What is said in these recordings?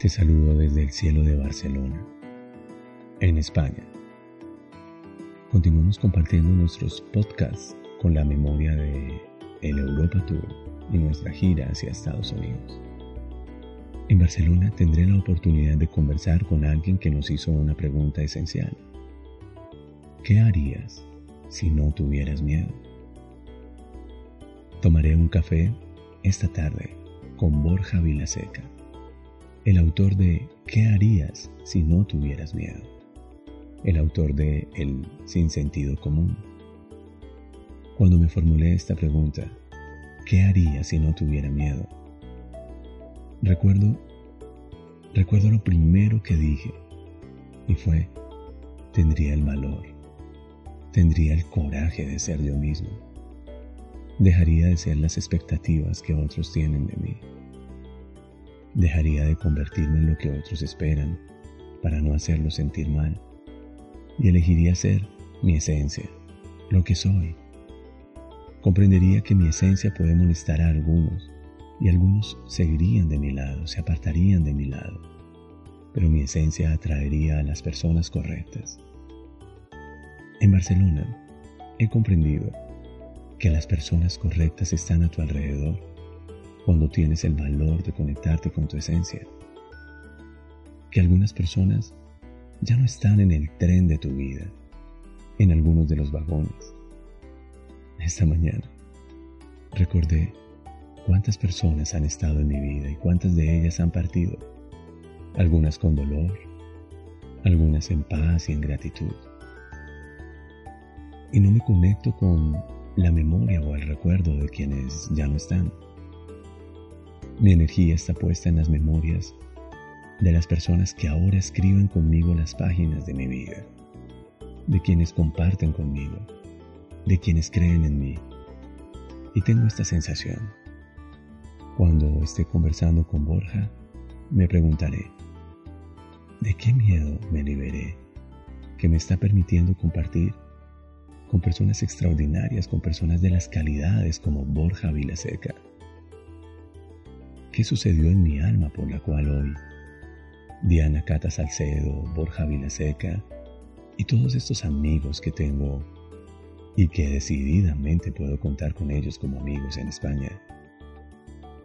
Te saludo desde el cielo de Barcelona, en España. Continuamos compartiendo nuestros podcasts con la memoria de el Europa Tour y nuestra gira hacia Estados Unidos. En Barcelona tendré la oportunidad de conversar con alguien que nos hizo una pregunta esencial. ¿Qué harías si no tuvieras miedo? Tomaré un café esta tarde con Borja Vilaseca el autor de ¿Qué harías si no tuvieras miedo? El autor de El sin sentido común. Cuando me formulé esta pregunta, ¿qué haría si no tuviera miedo? Recuerdo, recuerdo lo primero que dije y fue, tendría el valor, tendría el coraje de ser yo mismo, dejaría de ser las expectativas que otros tienen de mí Dejaría de convertirme en lo que otros esperan para no hacerlos sentir mal y elegiría ser mi esencia, lo que soy. Comprendería que mi esencia puede molestar a algunos y algunos seguirían de mi lado, se apartarían de mi lado, pero mi esencia atraería a las personas correctas. En Barcelona he comprendido que las personas correctas están a tu alrededor cuando tienes el valor de conectarte con tu esencia. Que algunas personas ya no están en el tren de tu vida, en algunos de los vagones. Esta mañana recordé cuántas personas han estado en mi vida y cuántas de ellas han partido, algunas con dolor, algunas en paz y en gratitud. Y no me conecto con la memoria o el recuerdo de quienes ya no están mi energía está puesta en las memorias de las personas que ahora escriben conmigo las páginas de mi vida, de quienes comparten conmigo, de quienes creen en mí. Y tengo esta sensación. Cuando esté conversando con Borja, me preguntaré, ¿de qué miedo me liberé que me está permitiendo compartir con personas extraordinarias, con personas de las calidades como Borja Vilaseca? Qué sucedió en mi alma por la cual hoy Diana Cata Salcedo, Borja Vilaseca y todos estos amigos que tengo y que decididamente puedo contar con ellos como amigos en España,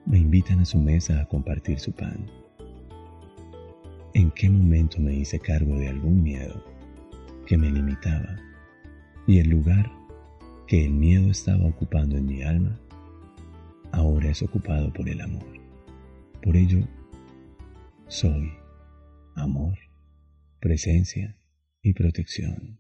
me invitan a su mesa a compartir su pan. ¿En qué momento me hice cargo de algún miedo que me limitaba y el lugar que el miedo estaba ocupando en mi alma ahora es ocupado por el amor? Por ello, soy amor, presencia y protección.